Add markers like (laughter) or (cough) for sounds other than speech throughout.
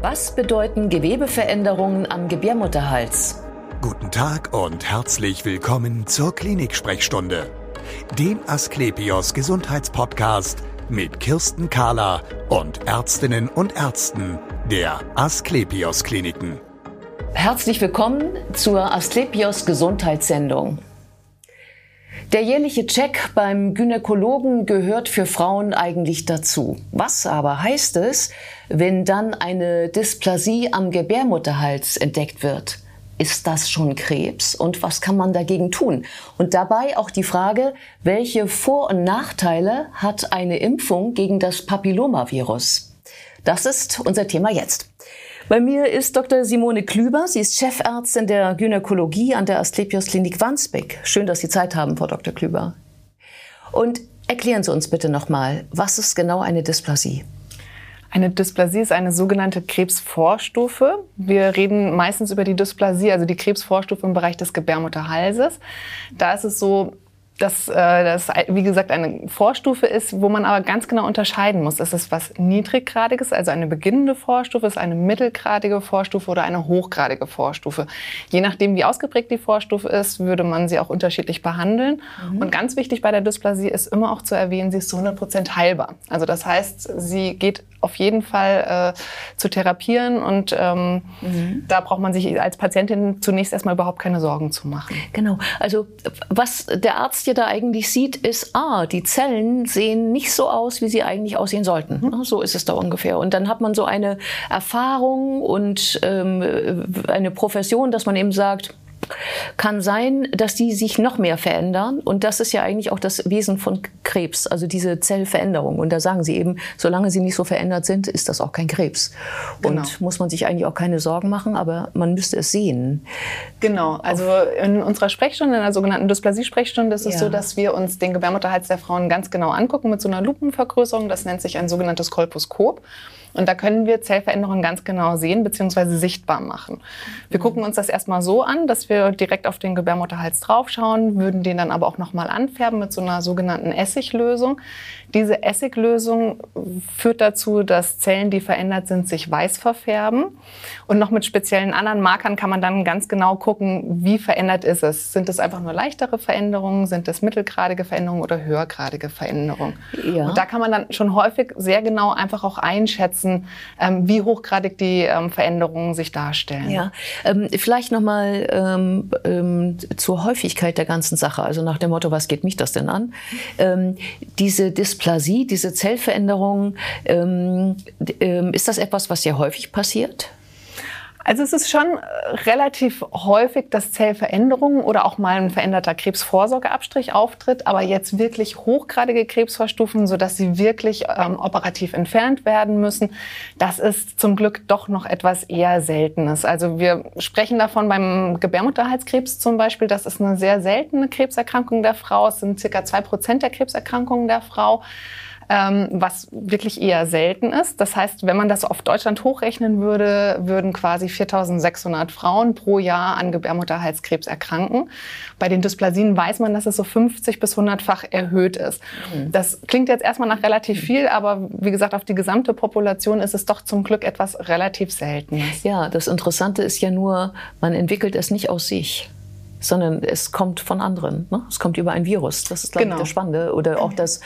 Was bedeuten Gewebeveränderungen am Gebärmutterhals? Guten Tag und herzlich willkommen zur Klinik-Sprechstunde, dem Asklepios Gesundheitspodcast mit Kirsten Kahler und Ärztinnen und Ärzten der Asklepios Kliniken. Herzlich willkommen zur Asklepios Gesundheitssendung. Der jährliche Check beim Gynäkologen gehört für Frauen eigentlich dazu. Was aber heißt es, wenn dann eine Dysplasie am Gebärmutterhals entdeckt wird? Ist das schon Krebs und was kann man dagegen tun? Und dabei auch die Frage, welche Vor- und Nachteile hat eine Impfung gegen das Papillomavirus? Das ist unser Thema jetzt. Bei mir ist Dr. Simone Klüber. Sie ist Chefärztin der Gynäkologie an der Asklepios Klinik Wandsbek. Schön, dass Sie Zeit haben, Frau Dr. Klüber. Und erklären Sie uns bitte nochmal, was ist genau eine Dysplasie? Eine Dysplasie ist eine sogenannte Krebsvorstufe. Wir reden meistens über die Dysplasie, also die Krebsvorstufe im Bereich des Gebärmutterhalses. Da ist es so, dass äh, das, wie gesagt, eine Vorstufe ist, wo man aber ganz genau unterscheiden muss. Ist es was Niedriggradiges, also eine beginnende Vorstufe, ist eine mittelgradige Vorstufe oder eine hochgradige Vorstufe. Je nachdem, wie ausgeprägt die Vorstufe ist, würde man sie auch unterschiedlich behandeln. Mhm. Und ganz wichtig bei der Dysplasie ist immer auch zu erwähnen, sie ist zu 100 Prozent heilbar. Also das heißt, sie geht auf jeden Fall äh, zu therapieren und ähm, mhm. da braucht man sich als Patientin zunächst erstmal überhaupt keine Sorgen zu machen. Genau. Also was der Arzt ja da eigentlich sieht, ist, ah, die Zellen sehen nicht so aus, wie sie eigentlich aussehen sollten. Mhm. So ist es da ungefähr. Und dann hat man so eine Erfahrung und ähm, eine Profession, dass man eben sagt, kann sein, dass die sich noch mehr verändern. Und das ist ja eigentlich auch das Wesen von Krebs, also diese Zellveränderung. Und da sagen sie eben, solange sie nicht so verändert sind, ist das auch kein Krebs. Genau. Und muss man sich eigentlich auch keine Sorgen machen, aber man müsste es sehen. Genau, also in unserer Sprechstunde, in der sogenannten Dysplasie-Sprechstunde, ist es ja. so, dass wir uns den Gebärmutterhals der Frauen ganz genau angucken mit so einer Lupenvergrößerung. Das nennt sich ein sogenanntes Kolposkop. Und da können wir Zellveränderungen ganz genau sehen bzw. sichtbar machen. Wir mhm. gucken uns das erstmal so an, dass wir direkt auf den Gebärmutterhals draufschauen, würden den dann aber auch nochmal anfärben mit so einer sogenannten Essiglösung. Diese Essiglösung führt dazu, dass Zellen, die verändert sind, sich weiß verfärben. Und noch mit speziellen anderen Markern kann man dann ganz genau gucken, wie verändert ist es. Sind es einfach nur leichtere Veränderungen? Sind es mittelgradige Veränderungen oder höhergradige Veränderungen? Ja. Und da kann man dann schon häufig sehr genau einfach auch einschätzen, ähm, wie hochgradig die ähm, Veränderungen sich darstellen. Ja, ähm, vielleicht nochmal ähm, zur Häufigkeit der ganzen Sache. Also nach dem Motto, was geht mich das denn an? Diese Dysplasie, diese Zellveränderung, ist das etwas, was sehr häufig passiert? Also es ist schon äh, relativ häufig, dass Zellveränderungen oder auch mal ein veränderter Krebsvorsorgeabstrich auftritt, aber jetzt wirklich hochgradige Krebsvorstufen, sodass sie wirklich ähm, operativ entfernt werden müssen, das ist zum Glück doch noch etwas eher Seltenes. Also wir sprechen davon beim Gebärmutterhalskrebs zum Beispiel, das ist eine sehr seltene Krebserkrankung der Frau. Es sind circa zwei Prozent der Krebserkrankungen der Frau ähm, was wirklich eher selten ist. Das heißt, wenn man das auf Deutschland hochrechnen würde, würden quasi 4.600 Frauen pro Jahr an Gebärmutterhalskrebs erkranken. Bei den Dysplasien weiß man, dass es so 50 bis 100-fach erhöht ist. Mhm. Das klingt jetzt erstmal nach relativ viel, aber wie gesagt, auf die gesamte Population ist es doch zum Glück etwas relativ Seltenes. Ja, das Interessante ist ja nur, man entwickelt es nicht aus sich sondern es kommt von anderen. Ne? Es kommt über ein Virus. Das ist, glaube genau. ich, das Spannende. Oder auch das,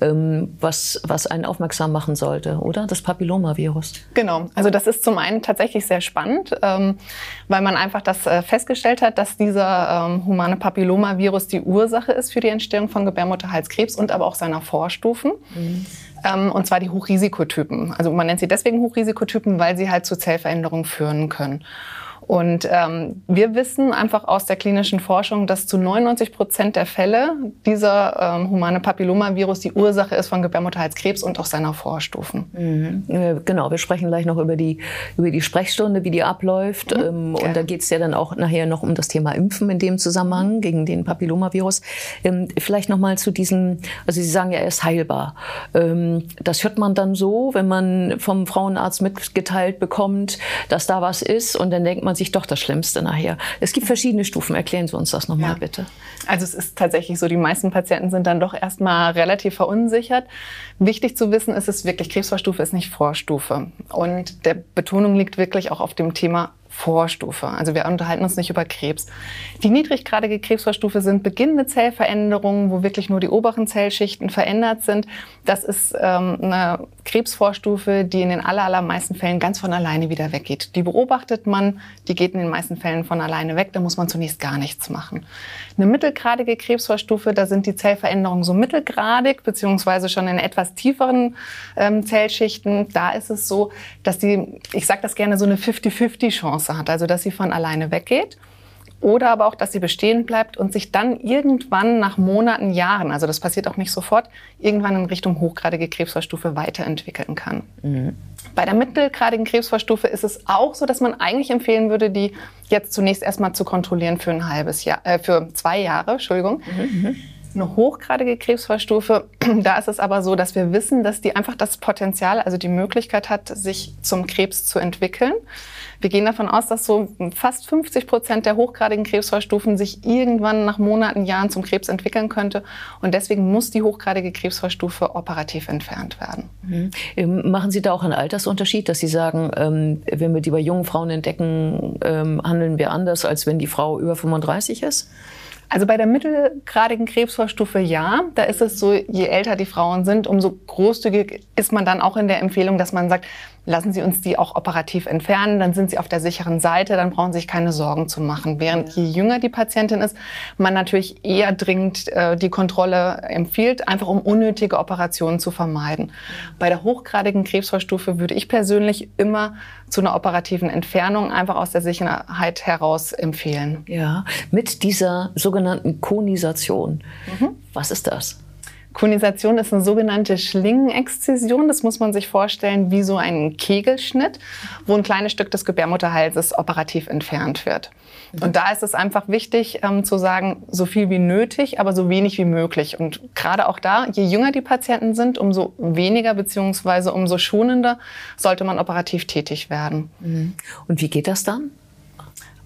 ähm, was, was einen aufmerksam machen sollte, oder? Das Papillomavirus. Genau. Also das ist zum einen tatsächlich sehr spannend, ähm, weil man einfach das äh, festgestellt hat, dass dieser ähm, humane Papillomavirus die Ursache ist für die Entstehung von Gebärmutterhalskrebs und aber auch seiner Vorstufen. Mhm. Ähm, und zwar die Hochrisikotypen. Also man nennt sie deswegen Hochrisikotypen, weil sie halt zu Zellveränderungen führen können. Und ähm, wir wissen einfach aus der klinischen Forschung, dass zu 99 Prozent der Fälle dieser ähm, humane Papillomavirus die Ursache ist von Gebärmutterhalskrebs und auch seiner Vorstufen. Mhm. Genau, wir sprechen gleich noch über die, über die Sprechstunde, wie die abläuft. Mhm. Ähm, und da geht es ja dann auch nachher noch um das Thema Impfen in dem Zusammenhang gegen den Papillomavirus. Ähm, vielleicht noch mal zu diesem, also Sie sagen ja, er ist heilbar. Ähm, das hört man dann so, wenn man vom Frauenarzt mitgeteilt bekommt, dass da was ist und dann denkt man sich doch das Schlimmste nachher. Es gibt verschiedene Stufen. Erklären Sie uns das nochmal Ja. bitte. Also es ist tatsächlich so, die meisten Patienten sind dann doch erstmal relativ verunsichert. Wichtig zu wissen ist es wirklich, Krebsvorstufe ist nicht Vorstufe. Und der Betonung liegt wirklich auch auf dem Thema Vorstufe. Also wir unterhalten uns nicht über Krebs. Die niedriggradige Krebsvorstufe sind beginnende Zellveränderungen, wo wirklich nur die oberen Zellschichten verändert sind. Das ist ähm, eine Krebsvorstufe, die in den aller, allermeisten Fällen ganz von alleine wieder weggeht. Die beobachtet man, die geht in den meisten Fällen von alleine weg, da muss man zunächst gar nichts machen. Eine mittelgradige Krebsvorstufe, da sind die Zellveränderungen so mittelgradig, beziehungsweise schon in etwas tieferen ähm, Zellschichten. Da ist es so, dass die, ich sage das gerne, so eine 50-50-Chance hat, also dass sie von alleine weggeht. Oder aber auch, dass sie bestehen bleibt und sich dann irgendwann nach Monaten, Jahren, also das passiert auch nicht sofort, irgendwann in Richtung hochgradige Krebsvorstufe weiterentwickeln kann. Bei der mittelgradigen Krebsvorstufe ist es auch so, dass man eigentlich empfehlen würde, die jetzt zunächst erstmal zu kontrollieren für ein halbes Jahr, äh, für zwei Jahre, Entschuldigung. Eine hochgradige Krebsvorstufe, (clears throat) da ist es aber so, dass wir wissen, dass die einfach das Potenzial, also die Möglichkeit hat, sich zum Krebs zu entwickeln. Wir gehen davon aus, dass so fast 50 Prozent der hochgradigen Krebsvorstufen sich irgendwann nach Monaten, Jahren zum Krebs entwickeln könnte. Und deswegen muss die hochgradige Krebsvorstufe operativ entfernt werden. Ähm, Machen Sie da auch einen Altersunterschied, dass Sie sagen, ähm, wenn wir die bei jungen Frauen entdecken, ähm, handeln wir anders, als wenn die Frau über 35 ist? Also bei der mittelgradigen Krebsvorstufe ja. Da ist es so, je älter die Frauen sind, umso großzügig ist man dann auch in der Empfehlung, dass man sagt, lassen Sie uns die auch operativ entfernen, dann sind Sie auf der sicheren Seite, dann brauchen Sie sich keine Sorgen zu machen. Während je jünger die Patientin ist, man natürlich eher dringend äh, die Kontrolle empfiehlt, einfach um unnötige Operationen zu vermeiden. Bei der hochgradigen Krebsvorstufe würde ich persönlich immer zu einer operativen Entfernung einfach aus der Sicherheit heraus empfehlen. Ja, mit dieser sogenannten Konisation. Was ist das? Konisation ist eine sogenannte Schlingenexzision. Das muss man sich vorstellen wie so ein Kegelschnitt, wo ein kleines Stück des Gebärmutterhalses operativ entfernt wird. Und da ist es einfach wichtig ähm, zu sagen, so viel wie nötig, aber so wenig wie möglich. Und gerade auch da, je jünger die Patienten sind, umso weniger beziehungsweise umso schonender sollte man operativ tätig werden. Und wie geht das dann?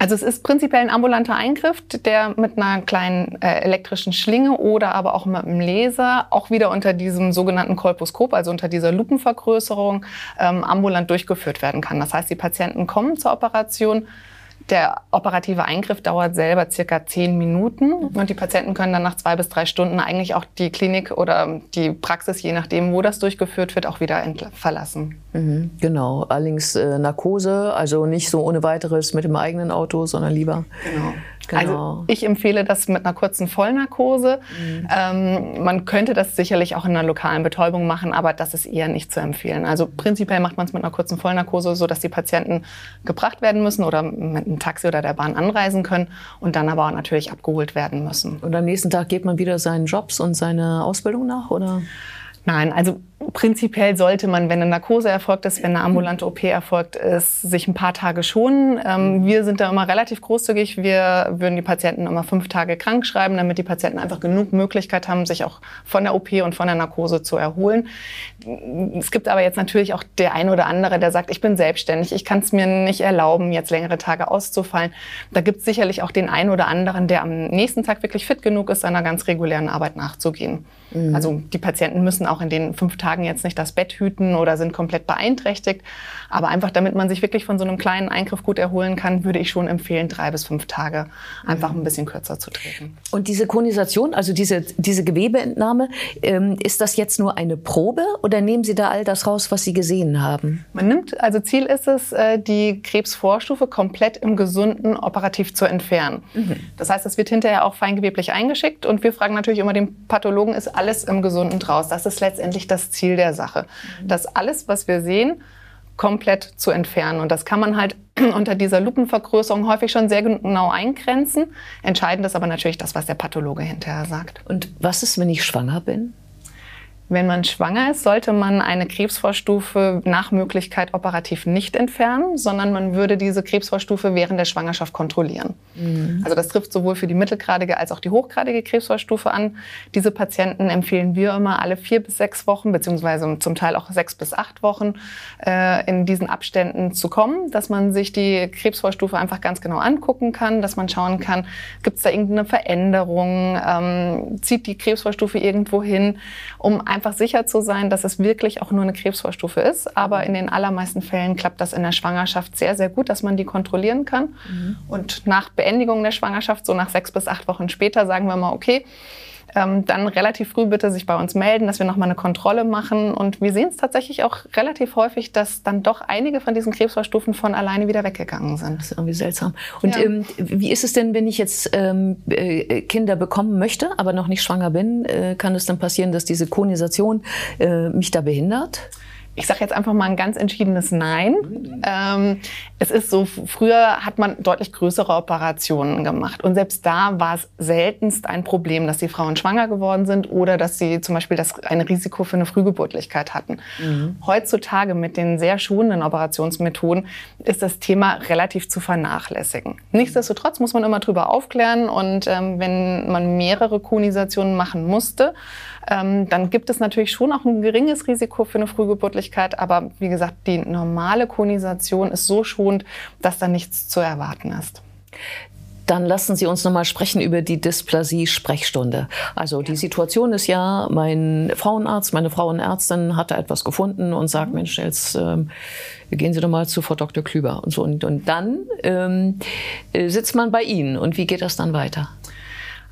Also es ist prinzipiell ein ambulanter Eingriff, der mit einer kleinen äh, elektrischen Schlinge oder aber auch mit einem Laser auch wieder unter diesem sogenannten Kolposkop, also unter dieser Lupenvergrößerung, ähm, ambulant durchgeführt werden kann. Das heißt, die Patienten kommen zur Operation. Der operative Eingriff dauert selber circa zehn Minuten und die Patienten können dann nach zwei bis drei Stunden eigentlich auch die Klinik oder die Praxis, je nachdem, wo das durchgeführt wird, auch wieder verlassen. Mhm, genau, allerdings äh, Narkose, also nicht so ohne weiteres mit dem eigenen Auto, sondern lieber. Genau. Genau. Also ich empfehle das mit einer kurzen Vollnarkose. Ähm, man könnte das sicherlich auch in einer lokalen Betäubung machen, aber das ist eher nicht zu empfehlen. Also prinzipiell macht man es mit einer kurzen Vollnarkose, so dass die Patienten gebracht werden müssen oder mit einem Taxi oder der Bahn anreisen können und dann aber auch natürlich abgeholt werden müssen. Und am nächsten Tag geht man wieder seinen Jobs und seine Ausbildung nach, oder? Nein, also prinzipiell sollte man, wenn eine Narkose erfolgt ist, wenn eine ambulante OP erfolgt ist, sich ein paar Tage schonen. Ähm, wir sind da immer relativ großzügig. Wir würden die Patienten immer fünf Tage krank schreiben, damit die Patienten einfach genug Möglichkeit haben, sich auch von der OP und von der Narkose zu erholen. Es gibt aber jetzt natürlich auch der ein oder andere, der sagt, ich bin selbstständig, ich kann es mir nicht erlauben, jetzt längere Tage auszufallen. Da gibt es sicherlich auch den einen oder anderen, der am nächsten Tag wirklich fit genug ist, seiner ganz regulären Arbeit nachzugehen. Also die Patienten müssen auch in den fünf Tagen jetzt nicht das Bett hüten oder sind komplett beeinträchtigt. Aber einfach, damit man sich wirklich von so einem kleinen Eingriff gut erholen kann, würde ich schon empfehlen, drei bis fünf Tage einfach ein bisschen kürzer zu treten. Und diese Konisation, also diese, diese Gewebeentnahme, ähm, ist das jetzt nur eine Probe oder nehmen Sie da all das raus, was Sie gesehen haben? Man nimmt, also Ziel ist es, äh, die Krebsvorstufe komplett im Gesunden operativ zu entfernen. Das heißt, es wird hinterher auch feingeweblich eingeschickt und wir fragen natürlich immer den Pathologen, ist alles im Gesunden draus? Das ist letztendlich das Ziel der Sache. Dass alles, was wir sehen, komplett zu entfernen. Und das kann man halt (clears throat) unter dieser Lupenvergrößerung häufig schon sehr genau eingrenzen. Entscheidend ist aber natürlich das, was der Pathologe hinterher sagt. Und was ist, wenn ich schwanger bin? Wenn man schwanger ist, sollte man eine Krebsvorstufe nach Möglichkeit operativ nicht entfernen, sondern man würde diese Krebsvorstufe während der Schwangerschaft kontrollieren. Mhm. Also das trifft sowohl für die mittelgradige als auch die hochgradige Krebsvorstufe an. Diese Patienten empfehlen wir immer alle vier bis sechs Wochen, beziehungsweise zum Teil auch sechs bis acht Wochen äh, in diesen Abständen zu kommen, dass man sich die Krebsvorstufe einfach ganz genau angucken kann, dass man schauen kann, gibt es da irgendeine Veränderung, ähm, zieht die Krebsvorstufe irgendwo hin, um einfach einfach sicher zu sein, dass es wirklich auch nur eine Krebsvorstufe ist. Aber in den allermeisten Fällen klappt das in der Schwangerschaft sehr, sehr gut, dass man die kontrollieren kann. Mhm. Und nach Beendigung der Schwangerschaft, so nach sechs bis acht Wochen später, sagen wir mal, okay, ähm, dann relativ früh bitte sich bei uns melden, dass wir nochmal eine Kontrolle machen. Und wir sehen es tatsächlich auch relativ häufig, dass dann doch einige von diesen Krebsvorstufen von alleine wieder weggegangen sind. Das ist irgendwie seltsam. Und ja. ähm, wie ist es denn, wenn ich jetzt ähm, äh, Kinder bekommen möchte, aber noch nicht schwanger bin? Äh, kann es dann passieren, dass diese Konisation äh, mich da behindert? Ich sage jetzt einfach mal ein ganz entschiedenes Nein. Ähm, es ist so, früher hat man deutlich größere Operationen gemacht. Und selbst da war es seltenst ein Problem, dass die Frauen schwanger geworden sind oder dass sie zum Beispiel das, ein Risiko für eine Frühgeburtlichkeit hatten. Mhm. Heutzutage mit den sehr schonenden Operationsmethoden ist das Thema relativ zu vernachlässigen. Nichtsdestotrotz muss man immer drüber aufklären und ähm, wenn man mehrere Konisationen machen musste, ähm, dann gibt es natürlich schon auch ein geringes Risiko für eine Frühgeburtlichkeit. Aber wie gesagt, die normale Konisation ist so schonend, dass da nichts zu erwarten ist. Dann lassen Sie uns noch mal sprechen über die Dysplasie-Sprechstunde. Also die Situation ist ja, mein Frauenarzt, meine Frauenärztin hat da etwas gefunden und sagt, mhm. Mensch, jetzt ähm, gehen Sie doch mal zu Frau Dr. Klüber und so. Und, und dann ähm, äh, sitzt man bei Ihnen. Und wie geht das dann weiter?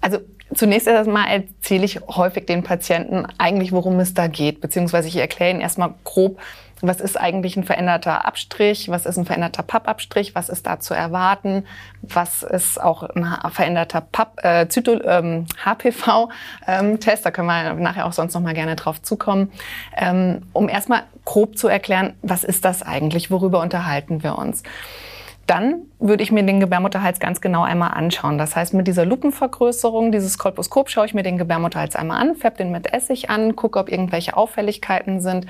Also Zunächst erstmal erzähle ich häufig den Patienten eigentlich, worum es da geht, beziehungsweise ich erkläre ihnen erstmal grob, was ist eigentlich ein veränderter Abstrich, was ist ein veränderter Pappabstrich, was ist da zu erwarten, was ist auch ein veränderter Papp, äh, Zyto, ähm, HPV-Test, ähm, da können wir nachher auch sonst noch mal gerne drauf zukommen, ähm, um erstmal grob zu erklären, was ist das eigentlich, worüber unterhalten wir uns dann würde ich mir den Gebärmutterhals ganz genau einmal anschauen. Das heißt, mit dieser Lupenvergrößerung, dieses Kolposkop, schaue ich mir den Gebärmutterhals einmal an, färbe den mit Essig an, gucke, ob irgendwelche Auffälligkeiten sind,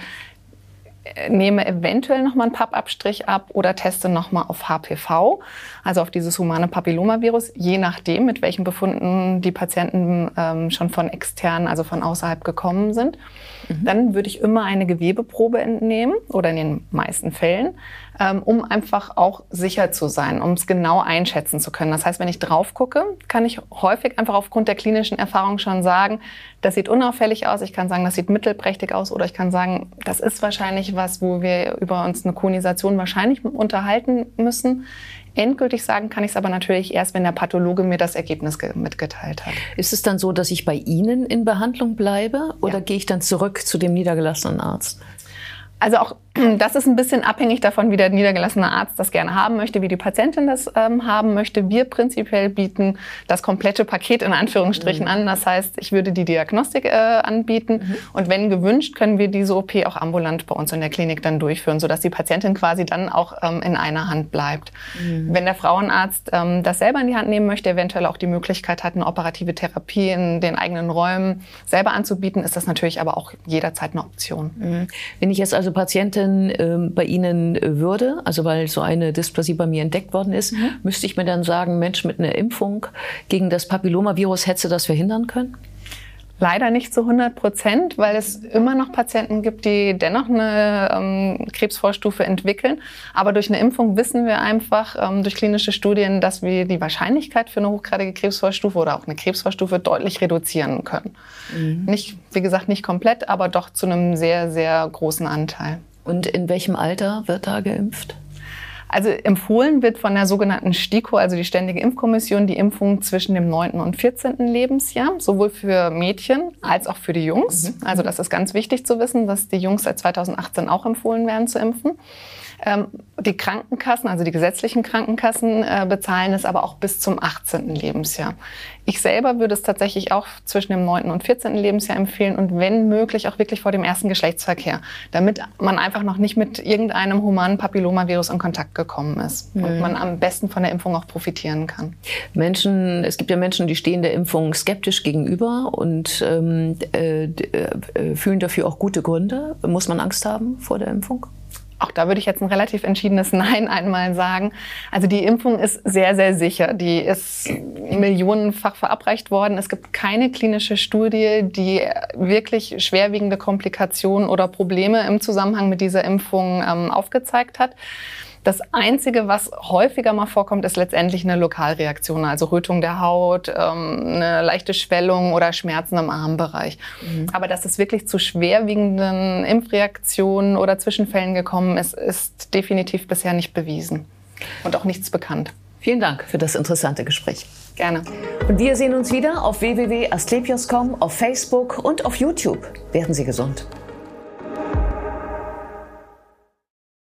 äh, nehme eventuell nochmal einen Pappabstrich ab oder teste nochmal auf HPV, also auf dieses humane Papillomavirus, je nachdem, mit welchen Befunden die Patienten ähm, schon von extern, also von außerhalb gekommen sind. Mhm. Dann würde ich immer eine Gewebeprobe entnehmen oder in den meisten Fällen, ähm, um einfach auch sicher zu sein, um es genau einschätzen zu können. Das heißt, wenn ich drauf gucke, kann ich häufig einfach aufgrund der klinischen Erfahrung schon sagen, das sieht unauffällig aus, ich kann sagen, das sieht mittelprächtig aus oder ich kann sagen, das ist wahrscheinlich was, wo wir über uns eine Konisation wahrscheinlich unterhalten müssen. Endgültig sagen kann ich es aber natürlich erst, wenn der Pathologe mir das Ergebnis mitgeteilt hat. Ist es dann so, dass ich bei Ihnen in Behandlung bleibe oder ja. gehe ich dann zurück zu dem niedergelassenen Arzt? Also auch (clears throat) das ist ein bisschen abhängig davon, wie der niedergelassene Arzt das gerne haben möchte, wie die Patientin das ähm, haben möchte. Wir prinzipiell bieten das komplette Paket in Anführungsstrichen mhm. an. Das heißt, ich würde die Diagnostik äh, anbieten mhm. und wenn gewünscht, können wir diese OP auch ambulant bei uns in der Klinik dann durchführen, sodass die Patientin quasi dann auch ähm, in einer Hand bleibt. Mhm. Wenn der Frauenarzt ähm, das selber in die Hand nehmen möchte, eventuell auch die Möglichkeit hat, eine operative Therapie in den eigenen Räumen selber anzubieten, ist das natürlich aber auch jederzeit eine Option. Mhm. Wenn ich jetzt also Patientin denn ähm, bei Ihnen äh, würde, also weil so eine Dysplasie bei mir entdeckt worden ist, mhm. müsste ich mir dann sagen, Mensch, mit einer Impfung gegen das Papillomavirus hätte das verhindern können? Leider nicht zu 100 Prozent, weil es immer noch Patienten gibt, die dennoch eine ähm, Krebsvorstufe entwickeln. Aber durch eine Impfung wissen wir einfach ähm, durch klinische Studien, dass wir die Wahrscheinlichkeit für eine hochgradige Krebsvorstufe oder auch eine Krebsvorstufe deutlich reduzieren können. Mhm. Nicht, wie gesagt, nicht komplett, aber doch zu einem sehr, sehr großen Anteil. Und in welchem Alter wird da geimpft? Also empfohlen wird von der sogenannten STIKO, also die Ständige Impfkommission, die Impfung zwischen dem 9. und 14. Lebensjahr, sowohl für Mädchen als auch für die Jungs. Mhm. Also das ist ganz wichtig zu wissen, dass die Jungs seit 2018 auch empfohlen werden zu impfen. Ähm, die Krankenkassen, also die gesetzlichen Krankenkassen, äh, bezahlen es aber auch bis zum 18. Lebensjahr. Ich selber würde es tatsächlich auch zwischen dem 9. und 14. Lebensjahr empfehlen und wenn möglich auch wirklich vor dem ersten Geschlechtsverkehr, damit man einfach noch nicht mit irgendeinem humanen Papillomavirus in Kontakt gekommen ist mhm. und man am besten von der Impfung auch profitieren kann. Menschen, es gibt ja Menschen, die stehen der Impfung skeptisch gegenüber und ähm, äh, äh, fühlen dafür auch gute Gründe. Muss man Angst haben vor der Impfung? Auch da würde ich jetzt ein relativ entschiedenes (laughs) Nein einmal sagen. Also die Impfung ist sehr, sehr sicher. Die ist millionenfach verabreicht worden. Es gibt keine klinische Studie, die wirklich schwerwiegende Komplikationen oder Probleme im Zusammenhang mit dieser Impfung ähm, aufgezeigt hat. Das Einzige, was häufiger mal vorkommt, ist letztendlich eine Lokalreaktion, also Rötung der Haut, ähm, eine leichte Schwellung oder Schmerzen im Armbereich. Mhm. Aber dass es wirklich zu schwerwiegenden Impfreaktionen oder Zwischenfällen gekommen ist, ist definitiv bisher nicht bewiesen und auch nichts bekannt. Vielen Dank für das interessante Gespräch. Gerne. Und wir sehen uns wieder auf www.asklepios.com, auf Facebook und auf YouTube. Werden Sie gesund.